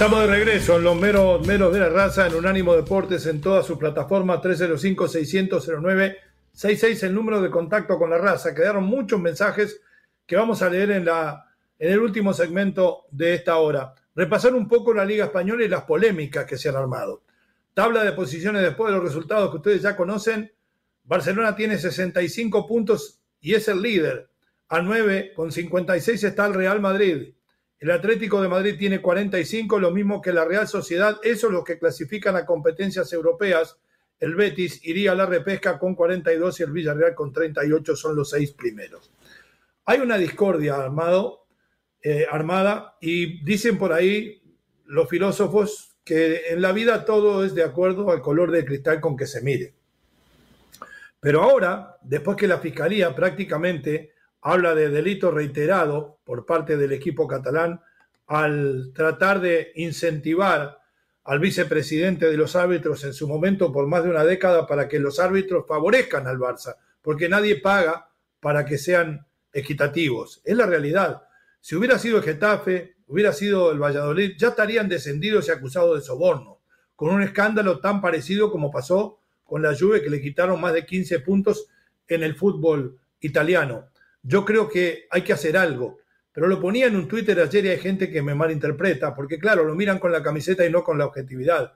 Estamos de regreso en los meros, meros de la raza en Unánimo Deportes en todas sus plataformas 305-600-0966, el número de contacto con la raza. Quedaron muchos mensajes que vamos a leer en, la, en el último segmento de esta hora. Repasar un poco la Liga Española y las polémicas que se han armado. Tabla de posiciones después de los resultados que ustedes ya conocen. Barcelona tiene 65 puntos y es el líder. A 9 con 56 está el Real Madrid. El Atlético de Madrid tiene 45, lo mismo que la Real Sociedad. Eso es lo que clasifican a competencias europeas. El Betis iría a la repesca con 42 y el Villarreal con 38 son los seis primeros. Hay una discordia armado, eh, armada y dicen por ahí los filósofos que en la vida todo es de acuerdo al color de cristal con que se mire. Pero ahora, después que la Fiscalía prácticamente habla de delito reiterado por parte del equipo catalán al tratar de incentivar al vicepresidente de los árbitros en su momento por más de una década para que los árbitros favorezcan al Barça, porque nadie paga para que sean equitativos. Es la realidad. Si hubiera sido el Getafe, hubiera sido el Valladolid, ya estarían descendidos y acusados de soborno, con un escándalo tan parecido como pasó con la Juve que le quitaron más de 15 puntos en el fútbol italiano. Yo creo que hay que hacer algo. Pero lo ponía en un Twitter ayer y hay gente que me malinterpreta, porque claro, lo miran con la camiseta y no con la objetividad.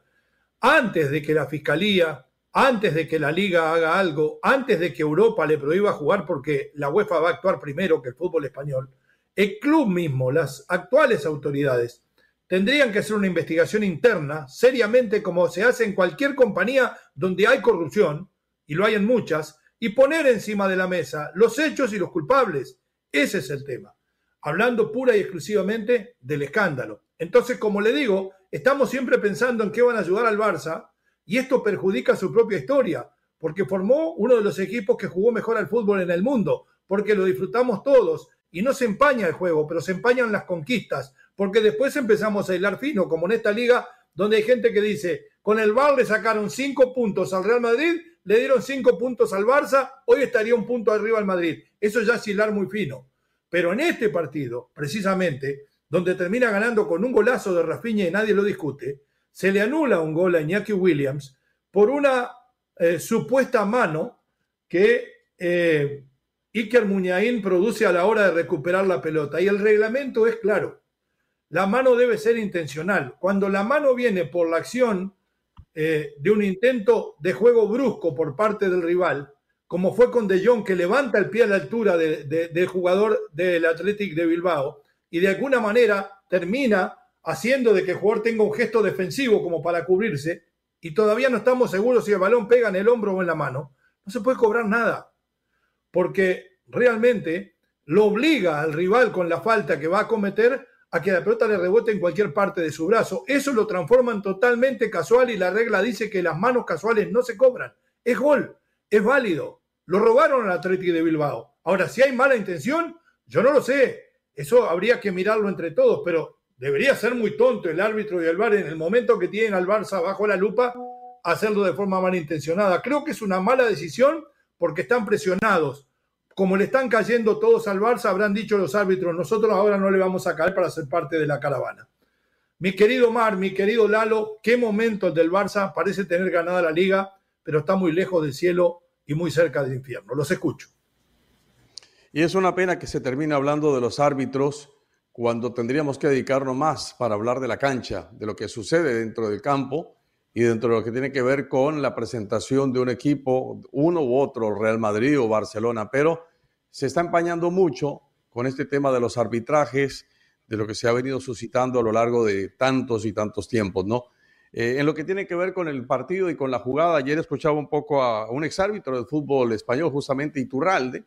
Antes de que la Fiscalía, antes de que la Liga haga algo, antes de que Europa le prohíba jugar porque la UEFA va a actuar primero que el fútbol español, el club mismo, las actuales autoridades, tendrían que hacer una investigación interna, seriamente como se hace en cualquier compañía donde hay corrupción, y lo hay en muchas, y poner encima de la mesa los hechos y los culpables. Ese es el tema. Hablando pura y exclusivamente del escándalo. Entonces, como le digo, estamos siempre pensando en qué van a ayudar al Barça y esto perjudica su propia historia, porque formó uno de los equipos que jugó mejor al fútbol en el mundo, porque lo disfrutamos todos y no se empaña el juego, pero se empañan las conquistas, porque después empezamos a hilar fino, como en esta liga donde hay gente que dice, con el VAR le sacaron cinco puntos al Real Madrid le dieron cinco puntos al Barça, hoy estaría un punto arriba al Madrid. Eso ya es hilar muy fino. Pero en este partido, precisamente, donde termina ganando con un golazo de Rafinha y nadie lo discute, se le anula un gol a Iñaki Williams por una eh, supuesta mano que eh, Iker Muñain produce a la hora de recuperar la pelota. Y el reglamento es claro. La mano debe ser intencional. Cuando la mano viene por la acción eh, de un intento de juego brusco por parte del rival, como fue con De Jong, que levanta el pie a la altura del jugador del Athletic de Bilbao y de alguna manera termina haciendo de que el jugador tenga un gesto defensivo como para cubrirse y todavía no estamos seguros si el balón pega en el hombro o en la mano, no se puede cobrar nada, porque realmente lo obliga al rival con la falta que va a cometer a que la pelota le rebote en cualquier parte de su brazo. Eso lo transforman totalmente casual y la regla dice que las manos casuales no se cobran. Es gol, es válido. Lo robaron al Atlético de Bilbao. Ahora, si hay mala intención, yo no lo sé. Eso habría que mirarlo entre todos, pero debería ser muy tonto el árbitro y el VAR en el momento que tienen al Barça bajo la lupa hacerlo de forma malintencionada. Creo que es una mala decisión porque están presionados como le están cayendo todos al Barça, habrán dicho los árbitros, nosotros ahora no le vamos a caer para ser parte de la caravana. Mi querido Mar, mi querido Lalo, qué momento el del Barça, parece tener ganada la liga, pero está muy lejos del cielo y muy cerca del infierno. Los escucho. Y es una pena que se termine hablando de los árbitros cuando tendríamos que dedicarnos más para hablar de la cancha, de lo que sucede dentro del campo y dentro de lo que tiene que ver con la presentación de un equipo, uno u otro, Real Madrid o Barcelona, pero se está empañando mucho con este tema de los arbitrajes, de lo que se ha venido suscitando a lo largo de tantos y tantos tiempos, ¿no? Eh, en lo que tiene que ver con el partido y con la jugada, ayer escuchaba un poco a un exárbitro del fútbol español, justamente Iturralde,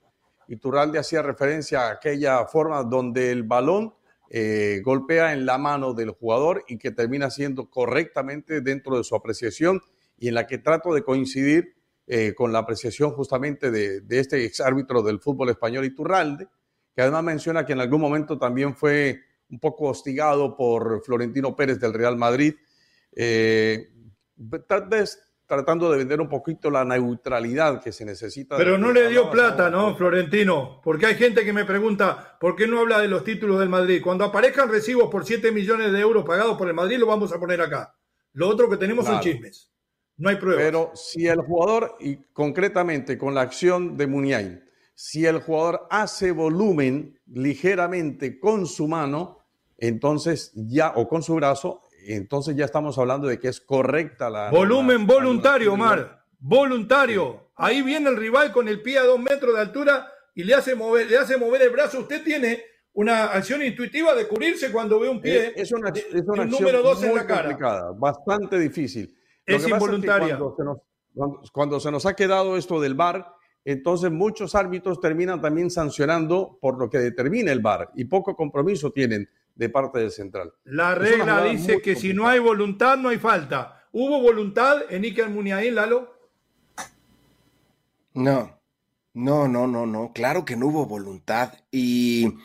Iturralde hacía referencia a aquella forma donde el balón eh, golpea en la mano del jugador y que termina siendo correctamente dentro de su apreciación y en la que trato de coincidir eh, con la apreciación justamente de, este exárbitro del fútbol español Iturralde, que además menciona que en algún momento también fue un poco hostigado por Florentino Pérez del Real Madrid. Eh, tal vez tratando de vender un poquito la neutralidad que se necesita. Pero no le dio plata, ¿no, Florentino? Porque hay gente que me pregunta, ¿por qué no habla de los títulos del Madrid? Cuando aparezcan recibos por 7 millones de euros pagados por el Madrid, lo vamos a poner acá. Lo otro que tenemos son chismes. No hay pruebas. Pero si el jugador, y concretamente con la acción de Muniain, si el jugador hace volumen ligeramente con su mano, entonces ya, o con su brazo, entonces ya estamos hablando de que es correcta la... Volumen voluntario, Omar, voluntario. Ahí viene el rival con el pie a dos metros de altura y le hace mover, le hace mover el brazo. Usted tiene una acción intuitiva de cubrirse cuando ve un pie. Es, una, es una número dos en la cara. Complicada, bastante difícil. es involuntaria. cuando, se nos, ha quedado esto del VAR, entonces muchos árbitros terminan también sancionando por lo que determina el VAR y poco compromiso tienen de parte del central. La regla dice que si no hay voluntad, no hay falta. ¿Hubo voluntad en Iker Muniain, Lalo? No, no, no, no, no. Claro que no hubo voluntad. Y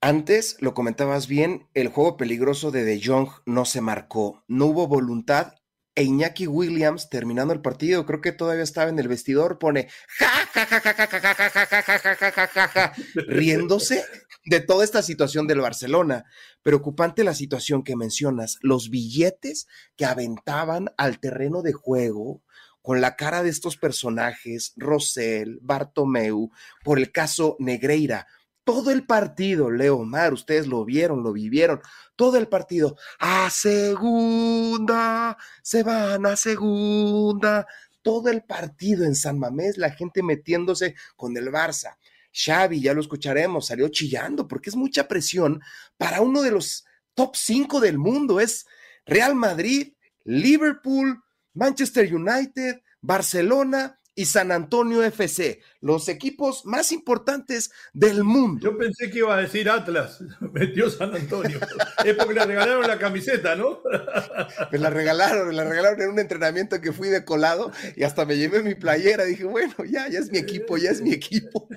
antes, lo comentabas bien, el juego peligroso de De Jong no se marcó. No hubo voluntad e Iñaki Williams, terminando el partido, creo que todavía estaba en el vestidor, pone ja, ja, ja, ja, ja, ja, ja, ja, ja, ja, ja, ja, ja, riéndose de toda esta situación del Barcelona. Preocupante la situación que mencionas, los billetes que aventaban al terreno de juego con la cara de estos personajes, Rosell, Bartomeu, por el caso Negreira todo el partido, Leo Mar, ustedes lo vieron, lo vivieron, todo el partido, a segunda, se van a segunda, todo el partido en San Mamés, la gente metiéndose con el Barça. Xavi, ya lo escucharemos, salió chillando porque es mucha presión para uno de los top 5 del mundo, es Real Madrid, Liverpool, Manchester United, Barcelona y San Antonio FC, los equipos más importantes del mundo. Yo pensé que iba a decir Atlas, metió San Antonio. es porque le regalaron la camiseta, ¿no? me la regalaron, me la regalaron en un entrenamiento que fui de colado y hasta me llevé mi playera. Dije, bueno, ya, ya es mi equipo, ya es mi equipo.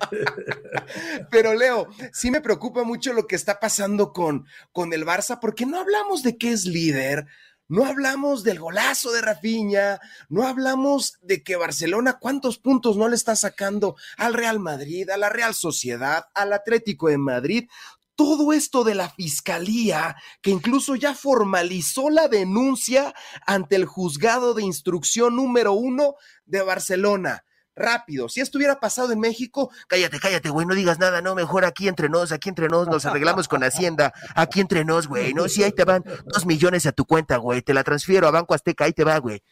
Pero Leo, sí me preocupa mucho lo que está pasando con, con el Barça, porque no hablamos de que es líder no hablamos del golazo de Rafinha, no hablamos de que Barcelona cuántos puntos no le está sacando al Real Madrid, a la Real Sociedad, al Atlético de Madrid. Todo esto de la fiscalía, que incluso ya formalizó la denuncia ante el juzgado de instrucción número uno de Barcelona rápido. Si esto hubiera pasado en México, cállate, cállate, güey, no digas nada, no, mejor aquí entre nos, aquí entre nos, nos arreglamos con Hacienda, aquí entre nos, güey, no, si ahí te van dos millones a tu cuenta, güey, te la transfiero a Banco Azteca, ahí te va, güey.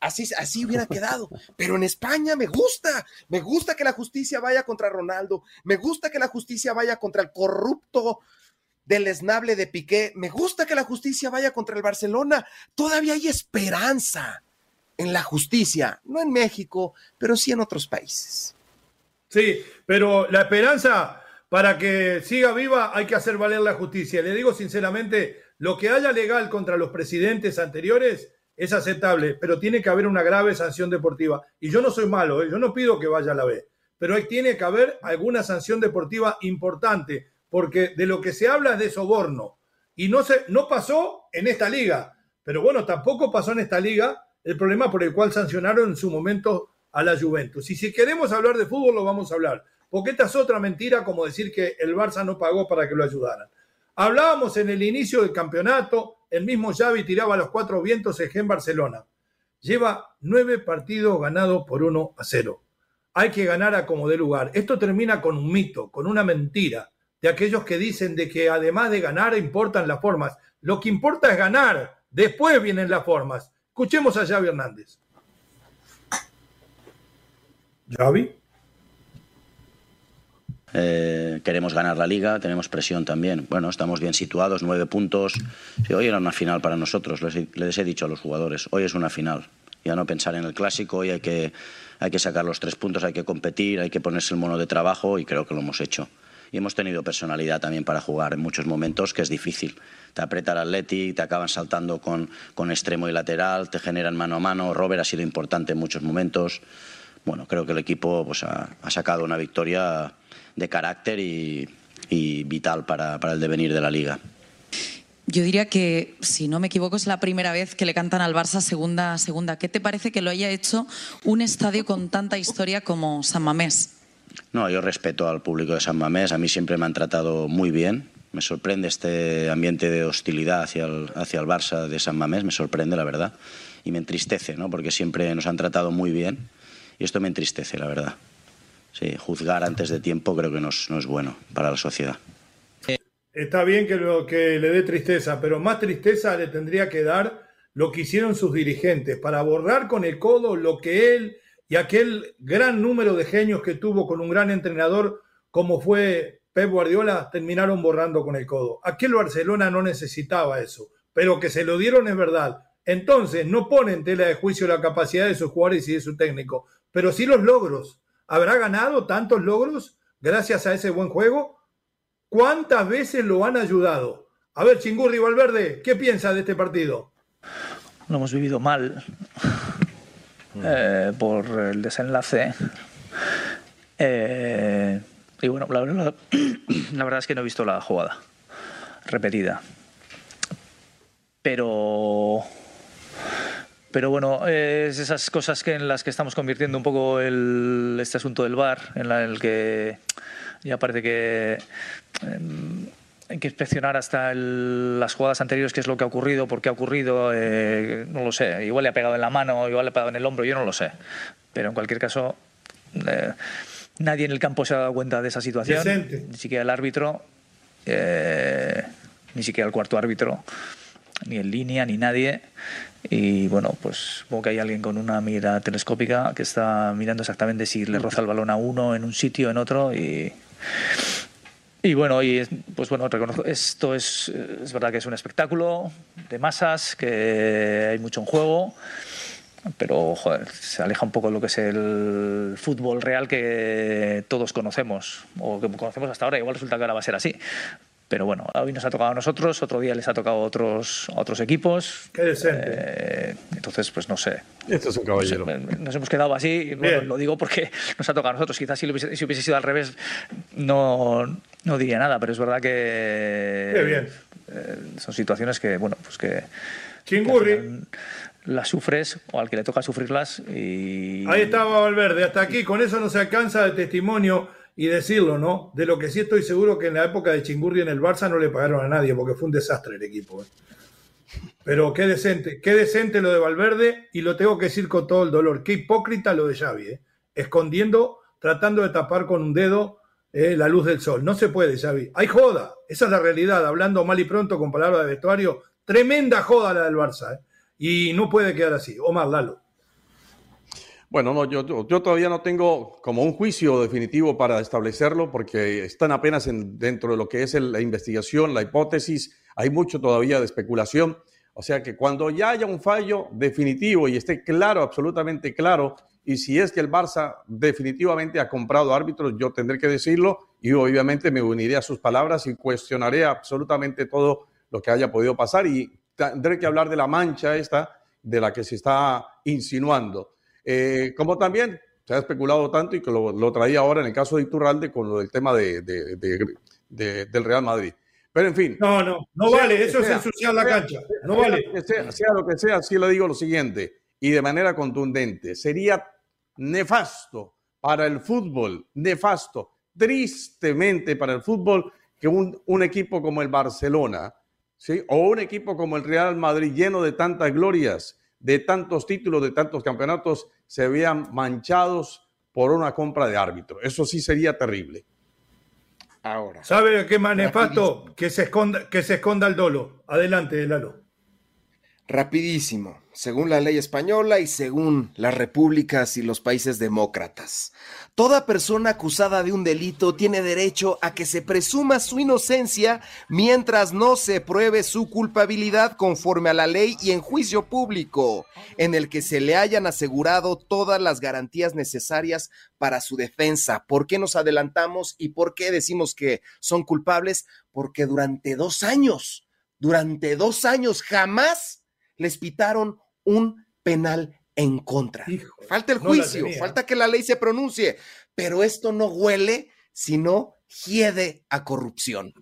Así, así hubiera quedado. Pero en España me gusta, me gusta que la justicia vaya contra Ronaldo, me gusta que la justicia vaya contra el corrupto del esnable de Piqué, me gusta que la justicia vaya contra el Barcelona. Todavía hay esperanza en la justicia, no en México, pero sí en otros países. Sí, pero la esperanza para que siga viva hay que hacer valer la justicia. Le digo sinceramente, lo que haya legal contra los presidentes anteriores es aceptable, pero tiene que haber una grave sanción deportiva. Y yo no soy malo, ¿eh? yo no pido que vaya a la B, pero tiene que haber alguna sanción deportiva importante, porque de lo que se habla es de soborno. Y no, se, no pasó en esta liga, pero bueno, tampoco pasó en esta liga el problema por el cual sancionaron en su momento a la Juventus. Y si queremos hablar de fútbol, lo vamos a hablar. Porque esta es otra mentira, como decir que el Barça no pagó para que lo ayudaran. Hablábamos en el inicio del campeonato, el mismo Xavi tiraba los cuatro vientos en Barcelona. Lleva nueve partidos ganados por uno a cero. Hay que ganar a como de lugar. Esto termina con un mito, con una mentira de aquellos que dicen de que además de ganar importan las formas. Lo que importa es ganar, después vienen las formas. Escuchemos a Xavi Hernández. Xavi. Eh, queremos ganar la liga, tenemos presión también. Bueno, estamos bien situados, nueve puntos. hoy era una final para nosotros, les, les, he dicho a los jugadores, hoy es una final. ya no pensar en el clásico y hay que, hay que sacar los tres puntos, hay que competir, hay que ponerse el mono de trabajo y creo que lo hemos hecho. Y hemos tenido personalidad también para jugar en muchos momentos, que es difícil. Te aprieta el Atleti, te acaban saltando con, con extremo y lateral, te generan mano a mano. Robert ha sido importante en muchos momentos. Bueno, creo que el equipo pues, ha, ha sacado una victoria de carácter y, y vital para, para el devenir de la liga. Yo diría que, si no me equivoco, es la primera vez que le cantan al Barça segunda segunda. ¿Qué te parece que lo haya hecho un estadio con tanta historia como San Mamés? No, yo respeto al público de San Mamés. A mí siempre me han tratado muy bien. Me sorprende este ambiente de hostilidad hacia el, hacia el Barça de San Mamés. Me sorprende, la verdad. Y me entristece, ¿no? Porque siempre nos han tratado muy bien. Y esto me entristece, la verdad. Sí, juzgar antes de tiempo creo que no es, no es bueno para la sociedad. Está bien que, que le dé tristeza, pero más tristeza le tendría que dar lo que hicieron sus dirigentes para borrar con el codo lo que él y aquel gran número de genios que tuvo con un gran entrenador como fue Pep Guardiola terminaron borrando con el codo. Aquel Barcelona no necesitaba eso, pero que se lo dieron es verdad. Entonces, no ponen en tela de juicio la capacidad de sus jugadores y de su técnico, pero sí los logros. ¿Habrá ganado tantos logros gracias a ese buen juego? ¿Cuántas veces lo han ayudado? A ver, Chingurri Valverde, ¿qué piensa de este partido? Lo hemos vivido mal eh, por el desenlace. Eh, y bueno, la, verdad- es que no he visto la jugada repetida. Pero. Pero bueno, es esas cosas que en las que estamos convirtiendo un poco este asunto del bar, en la- en el que ya parece que em, hay que inspeccionar hasta las jugadas anteriores qué es lo que ha ocurrido, por qué ha ocurrido, eh, no lo sé. Igual le ha pegado en la mano, igual le ha pegado en el hombro, yo no lo sé. Pero en cualquier caso, eh, nadie en el campo se ha dado cuenta de esa situación, Decente. ni siquiera el árbitro, eh, ni siquiera el cuarto árbitro, ni en línea, ni nadie. Y bueno, pues supongo que hay alguien con una mira telescópica que está mirando exactamente si le roza el balón a uno en un sitio, en otro y. Y bueno, y es- pues bueno, reconozco, esto es, es verdad que es un espectáculo de masas, que hay mucho en juego, pero joder, se aleja un poco de lo que es el fútbol real que todos conocemos, o que conocemos hasta ahora, igual resulta que ahora va a ser así. Pero bueno, hoy nos ha tocado a nosotros, otro día les ha tocado a otros, a otros equipos. Qué decente. Eh, entonces, pues no sé. Este es un caballero. Nos, nos hemos quedado así, bueno, lo digo porque nos ha tocado a nosotros. Quizás si, lo hubiese, si hubiese sido al revés, no, no diría nada, pero es verdad que Qué bien. eh, son situaciones que, bueno, pues que, Chingurri. Las sufres o al que le toca sufrirlas y Ahí estaba Valverde, hasta aquí, con eso no se alcanza de testimonio y decirlo, ¿no? De lo que sí estoy seguro que en la época de Chingurri en el Barça no le pagaron a nadie, porque fue un desastre el equipo. ¿eh? Pero qué decente, qué decente lo de Valverde, y lo tengo que decir con todo el dolor, qué hipócrita lo de Xavi, ¿eh? escondiendo, tratando de tapar con un dedo eh, la luz del sol. No se puede, Xavi. Hay joda, esa es la realidad, hablando mal y pronto con palabras de vestuario, tremenda joda la del Barça, ¿eh? Y no puede quedar así. Omar Lalo. Bueno, no, yo, yo, todavía no tengo como un juicio definitivo para establecerlo porque están apenas en- dentro de lo que es la investigación, la hipótesis, hay mucho todavía de especulación. O sea que cuando ya haya un fallo definitivo y esté claro, absolutamente claro, y si es que el Barça definitivamente ha comprado árbitros, yo tendré que decirlo y obviamente me uniré a sus palabras y cuestionaré absolutamente todo lo que haya podido pasar y tendré que hablar de la mancha esta de la que se está insinuando. Eh, como también se ha especulado tanto y que lo, lo traía ahora en el caso de Iturralde con lo del tema de, de- de- de- del Real Madrid. Pero en fin. No, no, no Sea vale, eso es ensuciar la sea- cancha. No sea vale. sea lo que sea, sí le digo lo siguiente, y de manera contundente, sería nefasto para el fútbol, nefasto, tristemente para el fútbol, que un, un equipo como el Barcelona, ¿sí? o un equipo como el Real Madrid, lleno de tantas glorias, de tantos títulos, de tantos campeonatos, se vean manchados por una compra de árbitro. Eso sí sería terrible. Ahora. ¿Sabe qué más nefasto? Que se esconda, que se esconda el dolo. Adelante, Lalo. Rapidísimo, según la ley española y según las repúblicas y los países demócratas. Toda persona acusada de un delito tiene derecho a que se presuma su inocencia mientras no se pruebe su culpabilidad conforme a la ley y en juicio público, en el que se le hayan asegurado todas las garantías necesarias para su defensa. ¿Por qué nos adelantamos y por qué decimos que son culpables? Porque durante dos años, durante dos años jamás les pitaron un penal en contra. falta el juicio, falta que la ley se pronuncie, pero esto no huele, sino hiede a corrupción.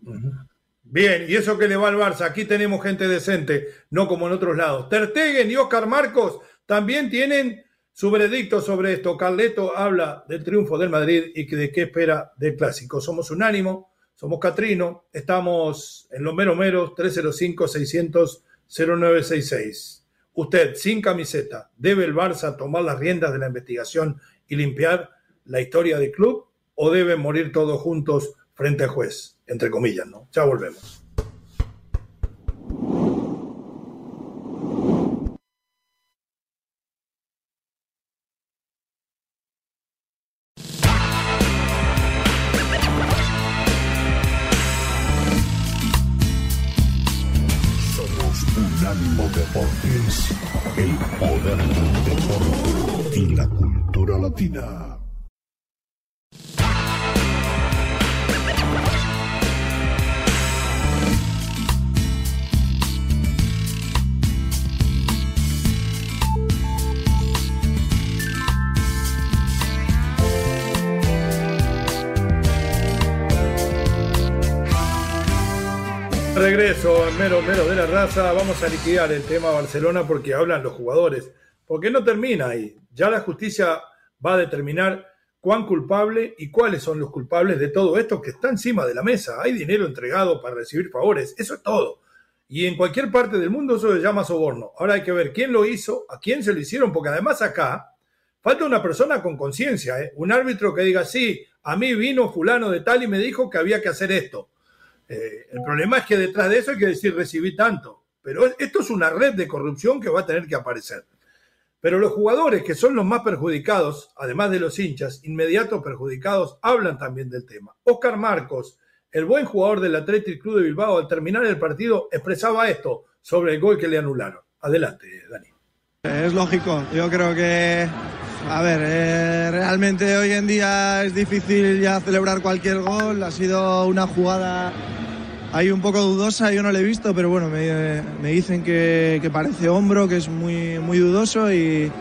Bien, y eso que le va al Barça, aquí tenemos gente decente, no como en otros lados. Tertegen y Oscar Marcos también tienen su veredicto sobre esto. Carleto habla del triunfo del Madrid y de qué espera del clásico. Somos unánimo, somos Catrino, estamos en los meros meros 305 600 0966. Usted, sin camiseta, ¿debe el Barça tomar las riendas de la investigación y limpiar la historia del club o deben morir todos juntos frente al juez? Entre comillas, ¿no? Ya volvemos. Regreso, mero, mero de la raza, vamos a liquidar el tema Barcelona porque hablan los jugadores. Porque no termina ahí. Ya la justicia va a determinar cuán culpable y cuáles son los culpables de todo esto que está encima de la mesa. Hay dinero entregado para recibir favores, eso es todo. Y en cualquier parte del mundo eso se llama soborno. Ahora hay que ver quién lo hizo, a quién se lo hicieron, porque además acá falta una persona con conciencia, ¿eh? un árbitro que diga, sí, a mí vino fulano de tal y me dijo que había que hacer esto. Eh, el problema es que detrás de eso hay que decir recibí tanto. Pero esto es una red de corrupción que va a tener que aparecer. Pero los jugadores que son los más perjudicados, además de los hinchas, inmediatos perjudicados, hablan también del tema. Oscar Marcos, el buen jugador del Athletic Club de Bilbao, al terminar el partido expresaba esto sobre el gol que le anularon. Adelante, Dani. Es lógico, yo creo que, a ver, eh, realmente hoy en día es difícil ya celebrar cualquier gol, ha sido una jugada ahí un poco dudosa, yo no la he visto, pero bueno, me, dicen que, parece hombro, que es muy, muy dudoso y,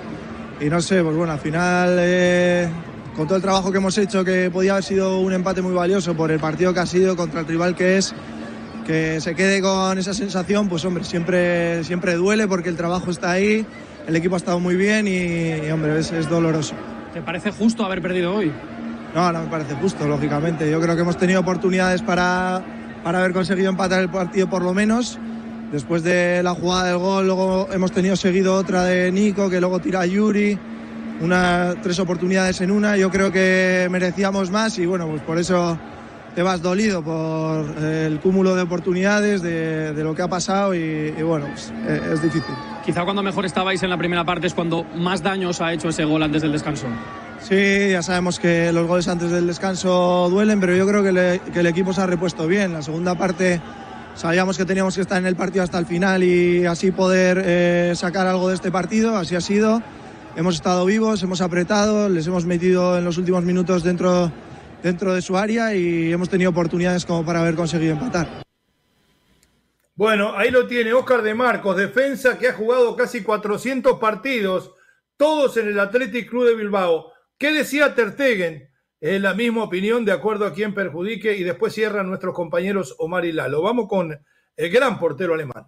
no sé, pues bueno, al final eh, con todo el trabajo que hemos hecho, que podía haber sido un empate muy valioso por el partido que ha sido contra el rival que es, que se quede con esa sensación, pues hombre, siempre, siempre duele porque el trabajo está ahí el equipo ha estado muy bien y, hombre, es, doloroso. ¿Te parece justo haber perdido hoy? No, no me parece justo, lógicamente. Yo creo que hemos tenido oportunidades para, para haber conseguido empatar el partido por lo menos. Después de la jugada del gol, luego hemos tenido seguido otra de Nico, que luego tira a Yuri. Una, tres oportunidades en una. Yo creo que merecíamos más y bueno, pues por eso te vas dolido por el cúmulo de oportunidades, de, lo que ha pasado y, bueno, pues, eh, es difícil. Quizá cuando mejor estabais en la primera parte es cuando más daños ha hecho ese gol antes del descanso. Sí, ya sabemos que los goles antes del descanso duelen, pero yo creo que, el equipo se ha repuesto bien. La segunda parte sabíamos que teníamos que estar en el partido hasta el final y así poder eh, sacar algo de este partido, así ha sido. Hemos estado vivos, hemos apretado, les hemos metido en los últimos minutos dentro dentro de su área y hemos tenido oportunidades como para haber conseguido empatar. Bueno, ahí lo tiene Oscar de Marcos, defensa que ha jugado casi 400 partidos, todos en el Athletic Club de Bilbao. ¿Qué decía Tertegen? Es la misma opinión de acuerdo a quien perjudique y después cierran nuestros compañeros Omar y Lalo. Vamos con el gran portero alemán.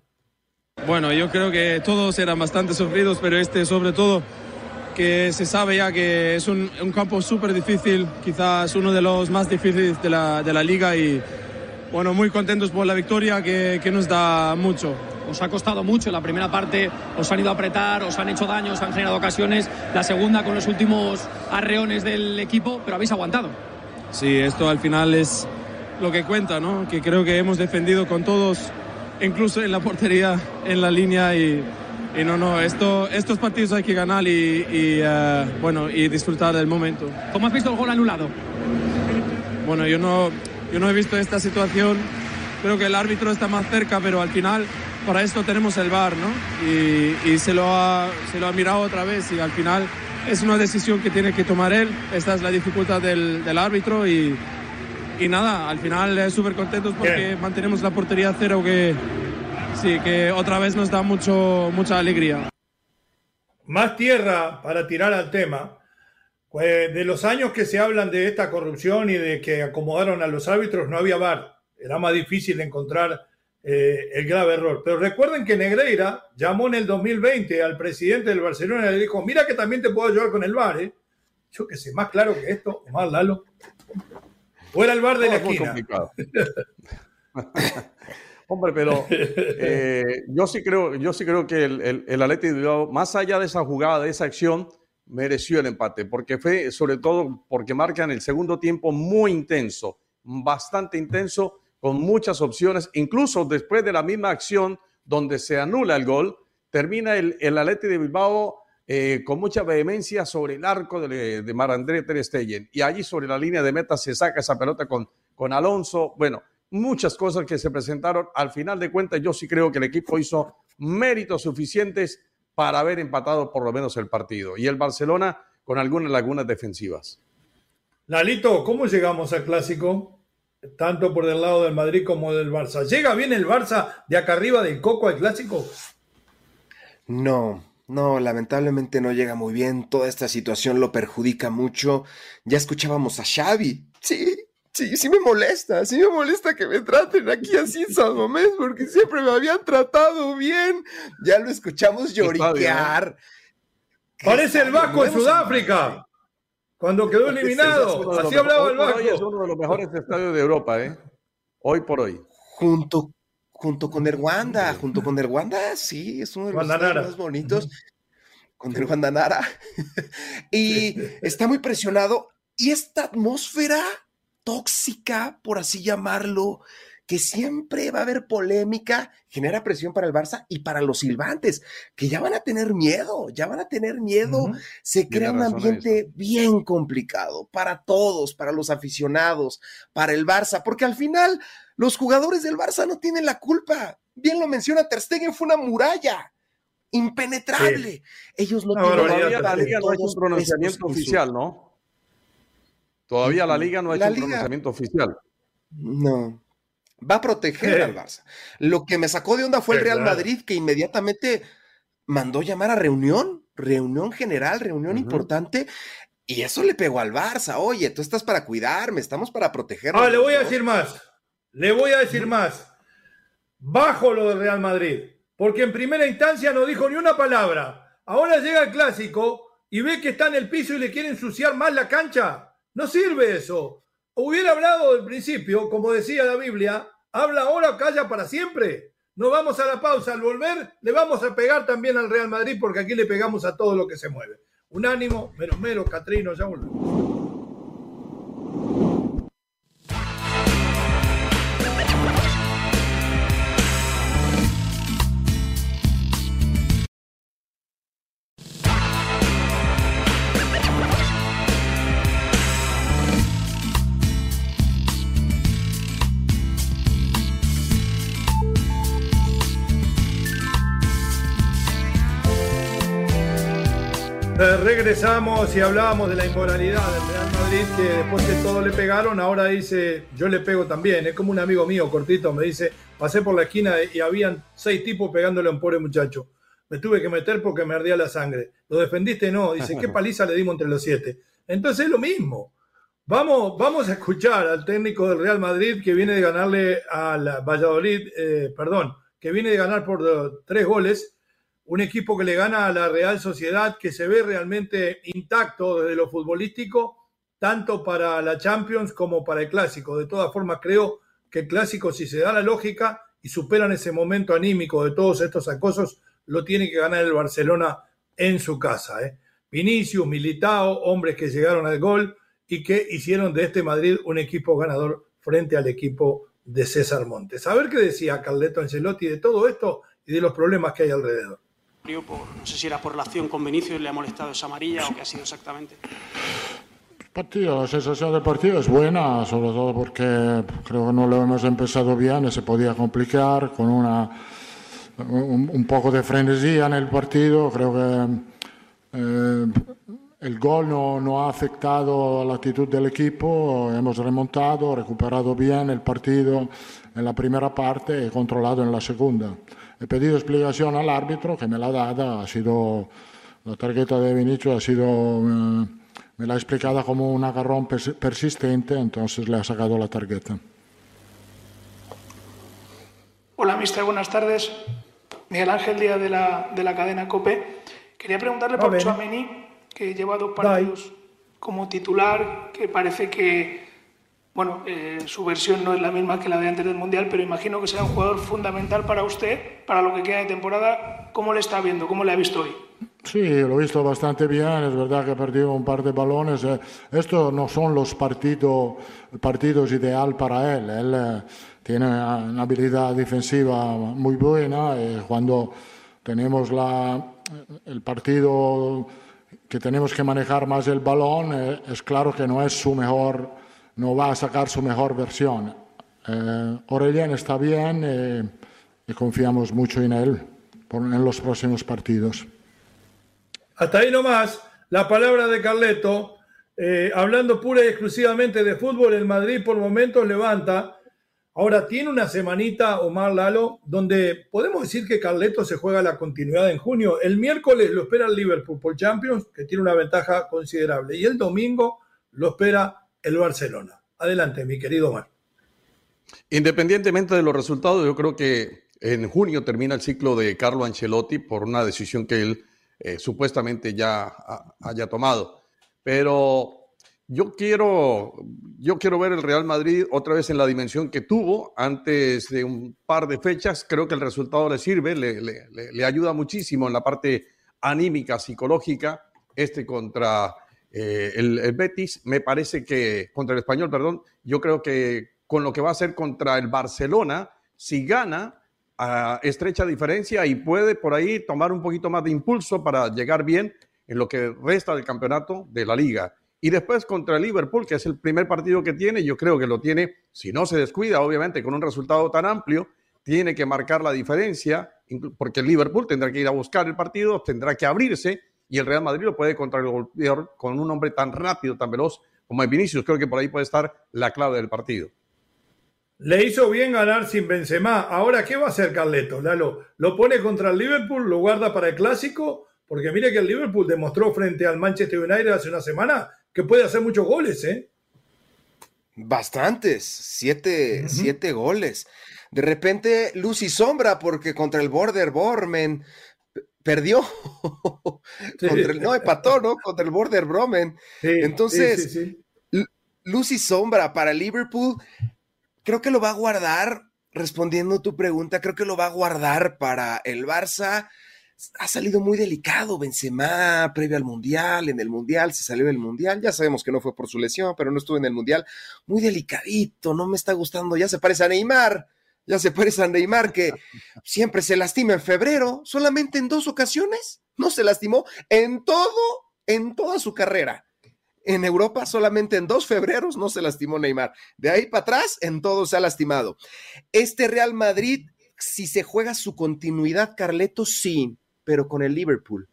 Bueno, yo creo que todos eran bastante sufridos, pero este sobre todo que se sabe ya que es un, campo súper difícil, quizás uno de los más difíciles de la, de la, liga y bueno, muy contentos por la victoria que, que, nos da mucho. Os ha costado mucho la primera parte, os han ido a apretar, os han hecho daño, os han generado ocasiones, la segunda con los últimos arreones del equipo, pero habéis aguantado. Sí, esto al final es lo que cuenta, ¿no? que creo que hemos defendido con todos, incluso en la portería, en la línea y y no, no, esto, estos partidos hay que ganar y, y, eh, bueno, y disfrutar del momento. ¿Cómo has visto el gol anulado? Bueno, yo no, yo no he visto esta situación. Creo que el árbitro está más cerca, pero al final para esto tenemos el VAR, ¿no? Y, y se, lo ha, se lo ha mirado otra vez y al final es una decisión que tiene que tomar él. Esta es la dificultad del, del árbitro y, y nada, al final súper contentos porque mantenemos la portería cero que sí, que otra vez nos da mucho, mucha alegría. Más tierra para tirar al tema. Pues de los años que se hablan de esta corrupción y de que acomodaron a los árbitros, no había VAR. Era más difícil encontrar eh, el grave error. Pero recuerden que Negreira llamó en el 2020 al presidente del Barcelona y le dijo, mira que también te puedo ayudar con el VAR. ¿eh? Yo que sé, más claro que esto, más Lalo. Fuera el bar de la esquina. Hombre, pero eh, yo sí creo, yo sí creo que el, el, el Bilbao, más allá de esa jugada, de esa acción, mereció el empate, porque fue sobre todo porque marcan el segundo tiempo muy intenso, bastante intenso, con muchas opciones, incluso después de la misma acción donde se anula el gol, termina el, el Atlético de Bilbao eh, con mucha vehemencia sobre el arco de, de Marandré Ter Stegen, y allí sobre la línea de meta se saca esa pelota con, con Alonso, bueno, muchas cosas que se presentaron. Al final de cuentas, yo sí creo que el equipo hizo méritos suficientes para haber empatado por lo menos el partido. Y el Barcelona con algunas lagunas defensivas. Lalito, ¿cómo llegamos al clásico? Tanto por el lado del Madrid como del Barça. ¿Llega bien el Barça de acá arriba del Coco al clásico? No, no, lamentablemente no llega muy bien. Toda esta situación lo perjudica mucho. Ya escuchábamos a Xavi. Sí, Sí, sí me molesta, sí me molesta que me traten aquí así en San Mamés, porque siempre me habían tratado bien. Ya lo escuchamos lloriquear. Parece el Vasco en Sudáfrica, cuando quedó eliminado. Así hablaba el Vasco. Es uno de los mejores estadios de Europa, ¿eh? Hoy por hoy. Junto, junto con el Wanda, junto con el Wanda, sí, es uno de los estadios más bonitos. Con el Guandanara. y está muy presionado. Y esta atmósfera tóxica, por así llamarlo, que siempre va a haber polémica, genera presión para el Barça y para los silbantes, que ya van a tener miedo, ya van a tener miedo. Uh -huh. Se crea un ambiente bien complicado para todos, para los aficionados, para el Barça, porque al final los jugadores del Barça no tienen la culpa. Bien lo menciona Ter Stegen, fue una muralla impenetrable. Sí. Ellos no, no tienen la liga no ha hecho un pronunciamiento oficial, ¿no? Todavía la liga no ha hecho un pronunciamiento oficial. No. Va a proteger al Barça. Lo que me sacó de onda fue el Real Madrid, que inmediatamente mandó llamar a reunión, reunión general, reunión uh -huh. importante, y eso le pegó al Barça. Oye, tú estás para cuidarme, estamos para proteger. Ah, le voy a decir más. Le voy a decir más. Bajo lo del Real Madrid. Porque en primera instancia no dijo ni una palabra. Ahora llega el clásico y ve que está en el piso y le quiere ensuciar más la cancha. No sirve eso. Hubiera hablado del principio, como decía la Biblia, habla ahora calla para siempre. Nos vamos a la pausa. Al volver, le vamos a pegar también al Real Madrid porque aquí le pegamos a todo lo que se mueve. Un ánimo, menos mero, Catrino, ya volvemos. Regresamos y hablábamos de la inmoralidad del Real Madrid, que después de todo le pegaron, ahora dice, yo le pego también. Es como un amigo mío, cortito, me dice, pasé por la esquina y habían seis tipos pegándole a un pobre muchacho. Me tuve que meter porque me ardía la sangre. ¿Lo defendiste? No. Dice, ¿qué paliza le dimos entre los siete? Entonces es lo mismo. Vamos, vamos a escuchar al técnico del Real Madrid que viene de ganarle al Valladolid, eh, perdón, que viene de ganar por tres goles un equipo que le gana a la Real Sociedad, que se ve realmente intacto desde lo futbolístico, tanto para la Champions como para el Clásico. De todas formas, creo que el Clásico, si se da la lógica y superan ese momento anímico de todos estos acosos, lo tiene que ganar el Barcelona en su casa. ¿eh? Vinicius, Militao, hombres que llegaron al gol y que hicieron de este Madrid un equipo ganador frente al equipo de César Montes. A ver qué decía Carleto Ancelotti de todo esto y de los problemas que hay alrededor. Por, no sé si era por la acción con Vinicius, le ha molestado esa amarilla o qué ha sido exactamente. Partido, la sensación del partido es buena, sobre todo porque creo que no lo hemos empezado bien se podía complicar con una, un, poco de frenesía en el partido. Creo que eh, el gol no, no, ha afectado la actitud del equipo, hemos remontado, recuperado bien el partido en la primera parte y controlado en la segunda. He pedido explicación al árbitro que me la ha dado, ha sido la tarjeta de Vinicius ha sido... Eh, me la ha explicado como un agarrón persistente, entonces le ha sacado la tarjeta. Hola, mister, buenas tardes. Miguel Ángel Díaz de la, de la cadena COPE. Quería preguntarle por Chouameni, que lleva dos partidos como titular, que parece que bueno, eh, su versión no es la misma que la de antes del Mundial, pero imagino que será un jugador fundamental para usted, para lo que queda de temporada. ¿Cómo le está viendo? ¿Cómo le ha visto hoy? Sí, lo he visto bastante bien, es verdad que ha perdido un par de balones. Eh, estos no son los partidos ideal para él. Él eh, tiene una habilidad defensiva muy buena cuando tenemos la, el partido que tenemos que manejar más el balón, es claro que no es su mejor, no va a sacar su mejor versión. Aurelien está bien y confiamos mucho en él en los próximos partidos. Hasta ahí nomás, la palabra de Carleto, eh, hablando pura y exclusivamente de fútbol, el Madrid por momentos levanta. Ahora tiene una semanita, Omar Lalo, donde podemos decir que Carleto se juega la continuidad en junio. El miércoles lo espera el Liverpool por Champions, que tiene una ventaja considerable. Y el domingo lo espera el Barcelona. Adelante, mi querido Omar. Independientemente de los resultados, yo creo que en junio termina el ciclo de Carlo Ancelotti por una decisión que él eh, supuestamente ya haya tomado. Pero yo quiero, yo quiero ver el Real Madrid otra vez en la dimensión que tuvo antes de un par de fechas. Creo que el resultado le sirve, le, le, ayuda muchísimo en la parte anímica, psicológica. Este contra eh, el, el, Betis, me parece que, contra el español, perdón, yo creo que con lo que va a hacer contra el Barcelona, si gana, a estrecha diferencia y puede por ahí tomar un poquito más de impulso para llegar bien en lo que resta del campeonato de la liga. Y después contra el Liverpool, que es el primer partido que tiene, yo creo que lo tiene, si no se descuida, obviamente, con un resultado tan amplio, tiene que marcar la diferencia, porque el Liverpool tendrá que ir a buscar el partido, tendrá que abrirse, y el Real Madrid lo puede contra el con un hombre tan rápido, tan veloz como el Vinicius. Creo que por ahí puede estar la clave del partido. Le hizo bien ganar sin Benzema. Ahora, ¿qué va a hacer Carleto? Lalo, ¿lo pone contra el Liverpool? ¿Lo guarda para el Clásico? Porque mire que el Liverpool demostró frente al Manchester United hace una semana que puede hacer muchos goles, ¿eh? Bastantes, siete, siete goles. De repente, luz y sombra, porque contra el Border Bormen perdió. no, empató, ¿no? Contra el Border Bromen. Entonces, luz y sombra para Liverpool creo que lo va a guardar, respondiendo a tu pregunta, creo que lo va a guardar para el Barça. Ha salido muy delicado Benzema previo al Mundial, en el Mundial, se salió del Mundial, ya sabemos que no fue por su lesión, pero no estuvo en el Mundial, muy delicadito, no me está gustando, ya se parece a Neymar, ya se parece a Neymar que siempre se lastima en febrero, solamente en dos ocasiones, no se lastimó en todo, en toda su carrera en Europa solamente en dos febreros no se lastimó Neymar. De ahí para atrás, en todo se ha lastimado. Este Real Madrid, si se juega su continuidad, Carleto, sí, pero con el Liverpool.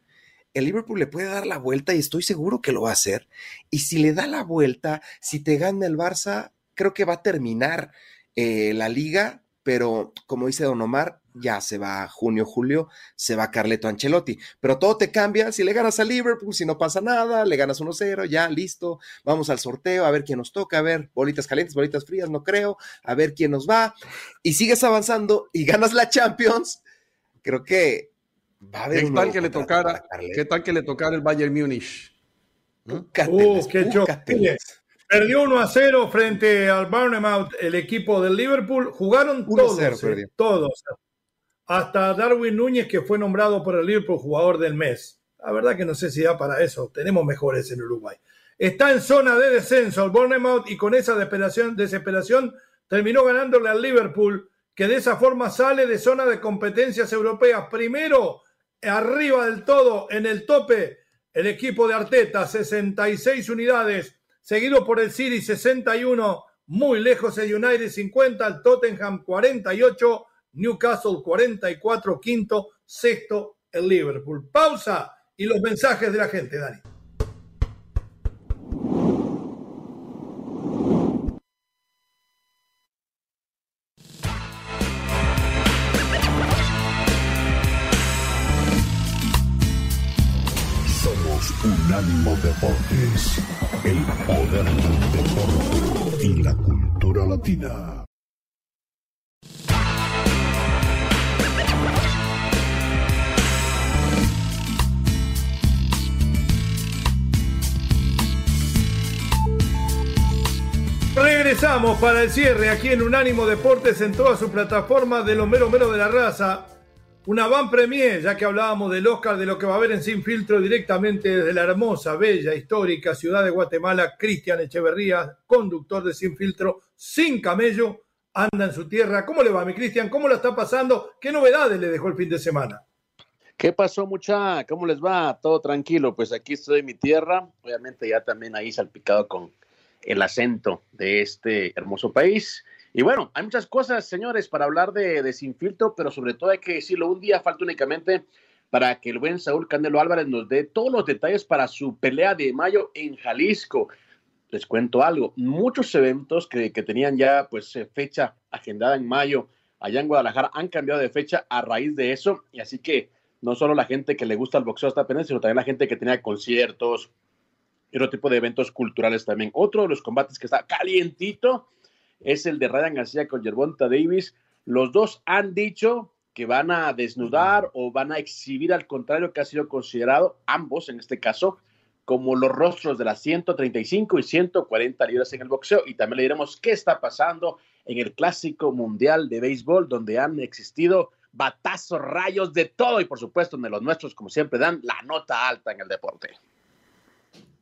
El Liverpool le puede dar la vuelta y estoy seguro que lo va a hacer. Y si le da la vuelta, si te gana el Barça, creo que va a terminar eh, la liga, pero como dice Don Omar, ya se va junio, julio, se va Carleto Ancelotti. Pero todo te cambia si le ganas a Liverpool, si no pasa nada, le ganas 1-0, ya listo, vamos al sorteo, a ver quién nos toca, a ver, bolitas calientes, bolitas frías, no creo, a ver quién nos va. Y sigues avanzando y ganas la Champions, creo que va a haber ¿Qué tal que le tocara, ¿Qué tal que le tocara el Bayern Múnich? Uh, qué Perdió 1 a 0 frente al Bournemouth, el equipo del Liverpool. Jugaron todos, eh, todos hasta Darwin Núñez, que fue nombrado por el Liverpool jugador del mes. La verdad que no sé si da para eso. Tenemos mejores en Uruguay. Está en zona de descenso el Bournemouth y con esa desesperación, desesperación terminó ganándole al Liverpool, que de esa forma sale de zona de competencias europeas. Primero arriba del todo en el tope el equipo de Arteta, 66 unidades, seguido por el City 61, muy lejos el United 50, el Tottenham 48, Newcastle 44, quinto, sexto el Liverpool. Pausa y los mensajes de la gente, Dani. Unánimo Deportes, el poder del deporte y la cultura latina. Regresamos para el cierre aquí en Unánimo Deportes en toda su plataforma de los mero mero de la raza una van premier, ya que hablábamos del Oscar, de lo que va a haber en Sin Filtro directamente desde la hermosa, bella, histórica ciudad de Guatemala, Cristian Echeverría, conductor de Sin Filtro, sin camello, anda en su tierra. ¿Cómo le va, mi Cristian? ¿Cómo lo está pasando? ¿Qué novedades le dejó el fin de semana? ¿Qué pasó, mucha? ¿Cómo les va? Todo tranquilo. Pues aquí estoy en mi tierra, obviamente ya también ahí salpicado con el acento de este hermoso país. Y bueno, hay muchas cosas, señores, para hablar de, de Sin Filtro, pero sobre todo hay que decirlo, un día falta únicamente para que el buen Saúl Canelo Álvarez nos dé todos los detalles para su pelea de mayo en Jalisco. Les cuento algo, muchos eventos que, que tenían ya pues eh, fecha agendada en mayo allá en Guadalajara han cambiado de fecha a raíz de eso, y así que no solo la gente que le gusta el boxeo está pendiente, sino también la gente que tenía conciertos y otro tipo de eventos culturales también. Otro de los combates que está calientito es el de Ryan García con Gervonta Davis. Los dos han dicho que van a desnudar o van a exhibir al contrario que ha sido considerado, ambos en este caso, como los rostros de las 135 y 140 libras en el boxeo. Y también le diremos qué está pasando en el Clásico Mundial de Béisbol, donde han existido batazos, rayos, de todo. Y por supuesto, donde los nuestros, como siempre, dan la nota alta en el deporte.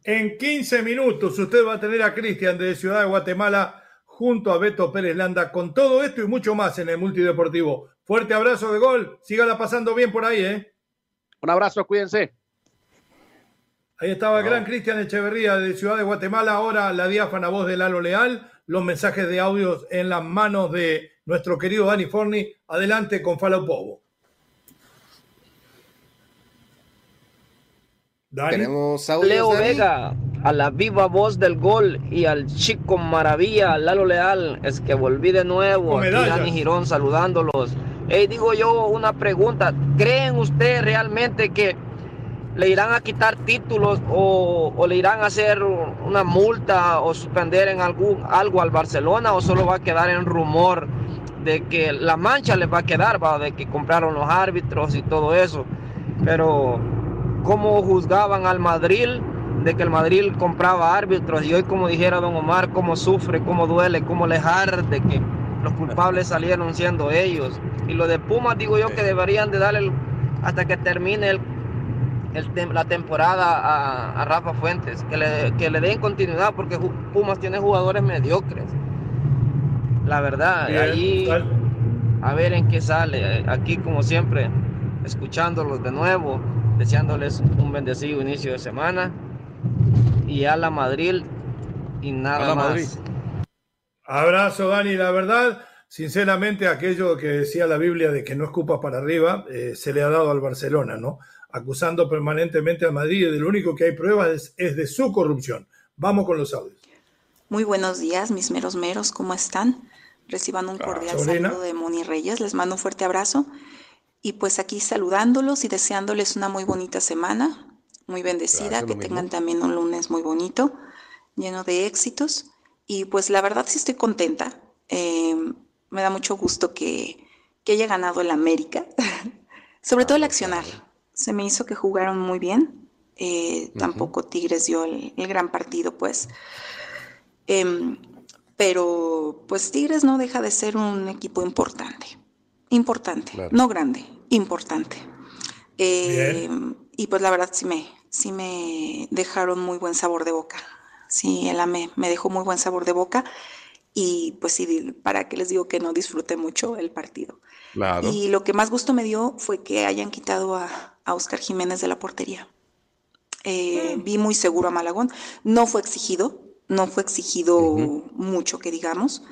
En 15 minutos usted va a tener a Cristian de Ciudad de Guatemala junto a Beto Pérez Landa con todo esto y mucho más en el multideportivo. Fuerte abrazo de gol, sígala pasando bien por ahí, ¿eh? Un abrazo, cuídense. Ahí estaba el gran Cristian Echeverría de Ciudad de Guatemala, ahora la diáfana voz de Lalo Leal, los mensajes de audios en las manos de nuestro querido Dani Forni. Adelante con Falo Povo. Tenemos Leo Vega a la viva voz del gol y al chico maravilla, Lalo Leal, es que volví de nuevo, aquí Dani Girón saludándolos. Hey, digo yo una pregunta, ¿creen ustedes realmente que le irán a quitar títulos o, le irán a hacer una multa o suspender en algún, algo al Barcelona o solo va a quedar en rumor de que la mancha les va a quedar, ¿va? de que compraron los árbitros y todo eso? Pero, ¿cómo juzgaban al Madrid? de que el Madrid compraba árbitros y hoy como dijera don Omar, cómo sufre, cómo duele, cómo le de que los culpables salieron siendo ellos. Y lo de Pumas digo yo que deberían de darle hasta que termine el, la temporada a, Rafa Fuentes, que le, que le den continuidad porque Pumas tiene jugadores mediocres. La verdad, ahí a ver en qué sale. Aquí como siempre, escuchándolos de nuevo, deseándoles un bendecido inicio de semana y a la Madrid y nada más. Abrazo, Dani. La verdad, sinceramente, aquello que decía la Biblia de que no escupa para arriba, eh, se le ha dado al Barcelona, ¿no? Acusando permanentemente a Madrid y de lo único que hay pruebas es, de su corrupción. Vamos con los audios. Muy buenos días, mis meros meros, ¿cómo están? Reciban un cordial saludo de Moni Reyes, les mando un fuerte abrazo y pues aquí saludándolos y deseándoles una muy bonita semana, muy bendecida, que tengan también un lunes muy bonito, lleno de éxitos. Y pues la verdad sí estoy contenta. Em, me da mucho gusto que, que haya ganado el América, sobre todo el accionar. Se me hizo que jugaron muy bien. Eh, tampoco Tigres dio el, gran partido, pues. Em, pero pues Tigres no deja de ser un equipo importante. Importante, no grande, importante. Em, y pues la verdad sí me, sí me dejaron muy buen sabor de boca. Sí, el AME me dejó muy buen sabor de boca. y pues sí, para que les digo que no disfruté mucho el partido. Y lo que más gusto me dio fue que hayan quitado a, a Oscar Jiménez de la portería. Eh, mm. Vi muy seguro a Malagón. No fue exigido, no fue exigido mucho, que digamos,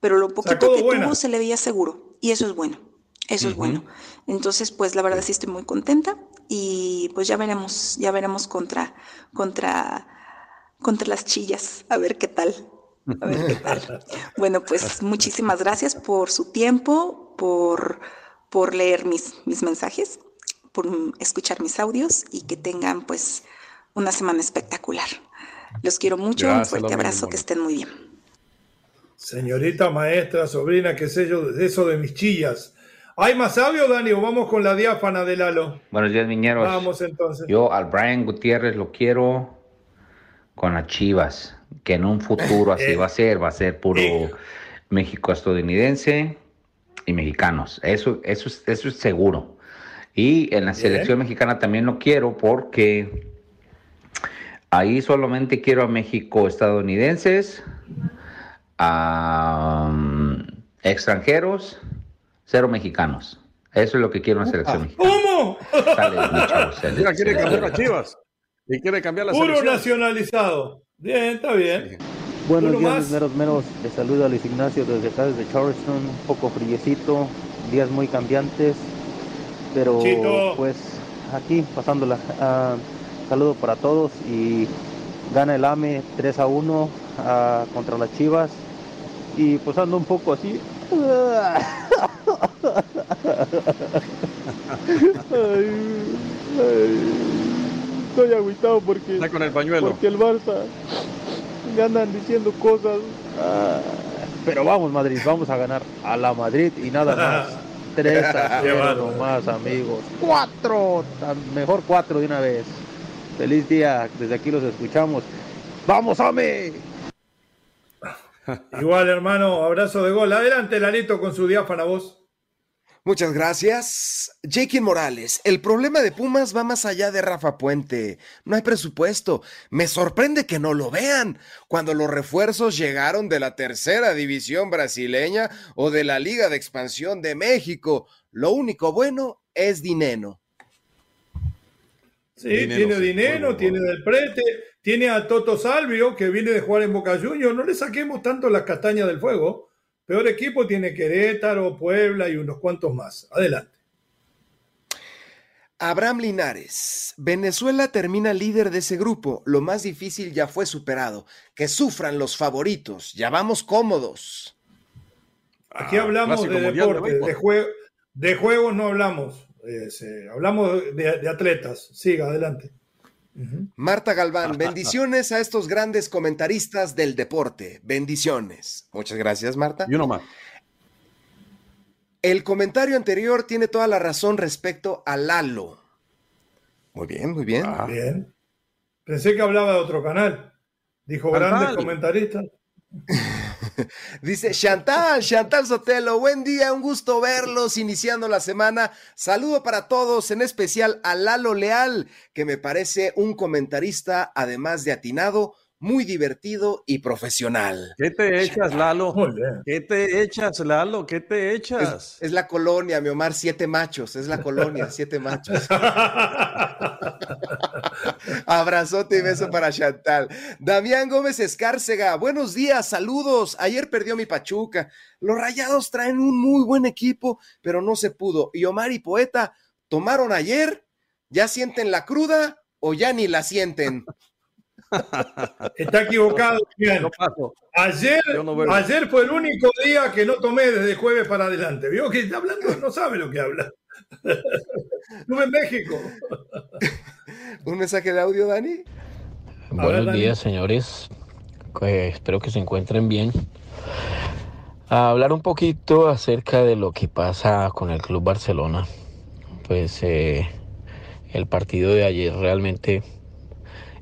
pero lo poquito que tuvo se le veía seguro. Y eso es bueno, eso es bueno. Entonces, pues la verdad sí estoy muy contenta y pues ya veremos, ya veremos contra, contra, contra las chillas, a ver qué tal. A ver qué tal. Bueno, pues muchísimas gracias por su tiempo, por, por leer mis, mis mensajes, por escuchar mis audios y que tengan pues una semana espectacular. Los quiero mucho, un fuerte abrazo, que estén muy bien. Señorita maestra, sobrina, qué sé yo, eso de mis chillas. ¿Hay más sabio, Dani, o vamos con la diáfana de Lalo? Buenos días, miñeros. Vamos entonces. Yo al Brian Gutiérrez lo quiero con las chivas, que en un futuro así eh. va a ser, va a ser puro México estadounidense y mexicanos. Eso, eso, eso es seguro. Y en la selección mexicana también lo quiero porque ahí solamente quiero a México estadounidenses, a extranjeros, cero mexicanos. Eso es lo que quiero en la selección mexicana. ¿Cómo? Mira, quiere cambiar las chivas. Y quiere cambiar la Puro nacionalizado. Bien, está bien. Buenos días, meros meros. Les saluda Luis Ignacio desde acá, desde Charleston. Un poco friecito, días muy cambiantes. Pero pues aquí pasándola. Uh, saludo para todos y gana el AME 3 a 1 ah, contra las Chivas y pues ando un poco así. estoy agüitado porque, con el pañuelo. porque el Barça me andan diciendo cosas. Ah, pero vamos Madrid, vamos a ganar a la Madrid y nada más. Tres a 0 más amigos. Cuatro, mejor cuatro de una vez. Feliz día, desde aquí los escuchamos. ¡Vamos, Ame! Igual, hermano, abrazo de gol. Adelante, Lalito, con su diáfana voz. Muchas gracias. Jake Morales, el problema de Pumas va más allá de Rafa Puente. No hay presupuesto. Me sorprende que no lo vean. Cuando los refuerzos llegaron de la tercera división brasileña o de la Liga de Expansión de México, lo único bueno es dinero. Sí, tiene dinero, tiene del prete, tiene a Toto Salvio, que viene de jugar en Boca Juniors. No le saquemos tanto las castañas del fuego. Peor equipo tiene Querétaro, Puebla y unos cuantos más. Adelante. Abraham Linares. Venezuela termina líder de ese grupo. Lo más difícil ya fue superado. Que sufran los favoritos. Ya vamos cómodos. Aquí hablamos de deporte, de, juego, de juegos no hablamos. Eh, hablamos de, atletas. Siga, adelante. Marta Galván, bendiciones a estos grandes comentaristas del deporte. Bendiciones. Muchas gracias, Marta. Y uno más. El comentario anterior tiene toda la razón respecto a Lalo. Muy bien, muy bien. Ah. Bien. Pensé que hablaba de otro canal. Dijo grandes comentaristas. Dice Chantal, Chantal Sotelo, buen día, un gusto verlos iniciando la semana. Saludo para todos, en especial a Lalo Leal, que me parece un comentarista, además de atinado, muy divertido y profesional. ¿Qué te echas, Lalo? ¿Qué te echas, Lalo? ¿Qué te echas? Es, la colonia, mi Omar, siete machos, es la colonia, siete machos. Abrazote y beso para Chantal. Damián Gómez Escárcega, buenos días, saludos. Ayer perdió mi Pachuca. Los rayados traen un muy buen equipo, pero no se pudo. Y Omar y Poeta tomaron ayer, ya sienten la cruda o ya ni la sienten. Está equivocado. Ayer, ayer fue el único día que no tomé desde jueves para adelante. Vio que está hablando, no sabe lo que habla. Estuve en México. ¿Un mensaje de audio, Dani? Buenos días, señores. espero que se encuentren bien. A hablar un poquito acerca de lo que pasa con el Club Barcelona. Pues eh, el partido de ayer realmente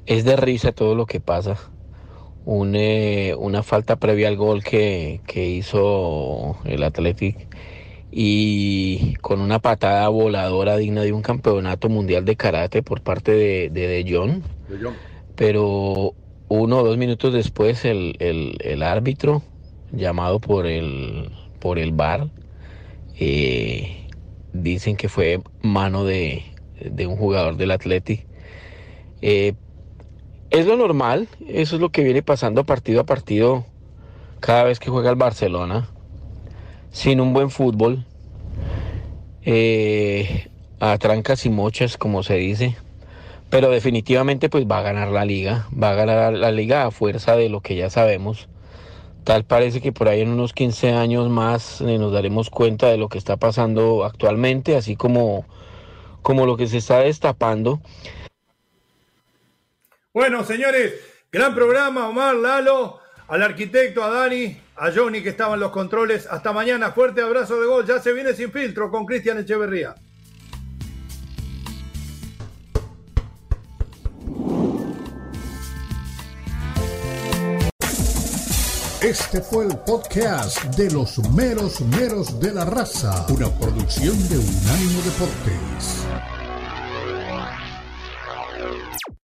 es de risa todo lo que pasa. Eh, una falta previa al gol que, hizo el Athletic y con una patada voladora digna de un campeonato mundial de karate por parte de De, Jong. Pero uno o dos minutos después el, árbitro llamado por el, por el VAR. Eh, dicen que fue mano de, un jugador del Athletic. Eh, es lo normal, eso es lo que viene pasando partido a partido cada vez que juega el Barcelona, sin un buen fútbol, eh, a trancas y mochas, como se dice. Pero definitivamente pues va a ganar la liga, va a ganar la liga a fuerza de lo que ya sabemos. Tal parece que por ahí en unos 15 años más eh, nos daremos cuenta de lo que está pasando actualmente, así como, como lo que se está destapando. Bueno, señores, gran programa, Omar, Lalo, al arquitecto, a Dani, a Johnny que estaban los controles. Hasta mañana, fuerte abrazo de gol. Ya se viene sin filtro con Cristian Echeverría. Este fue el podcast de los meros meros de la raza, una producción de Unánimo Deportes.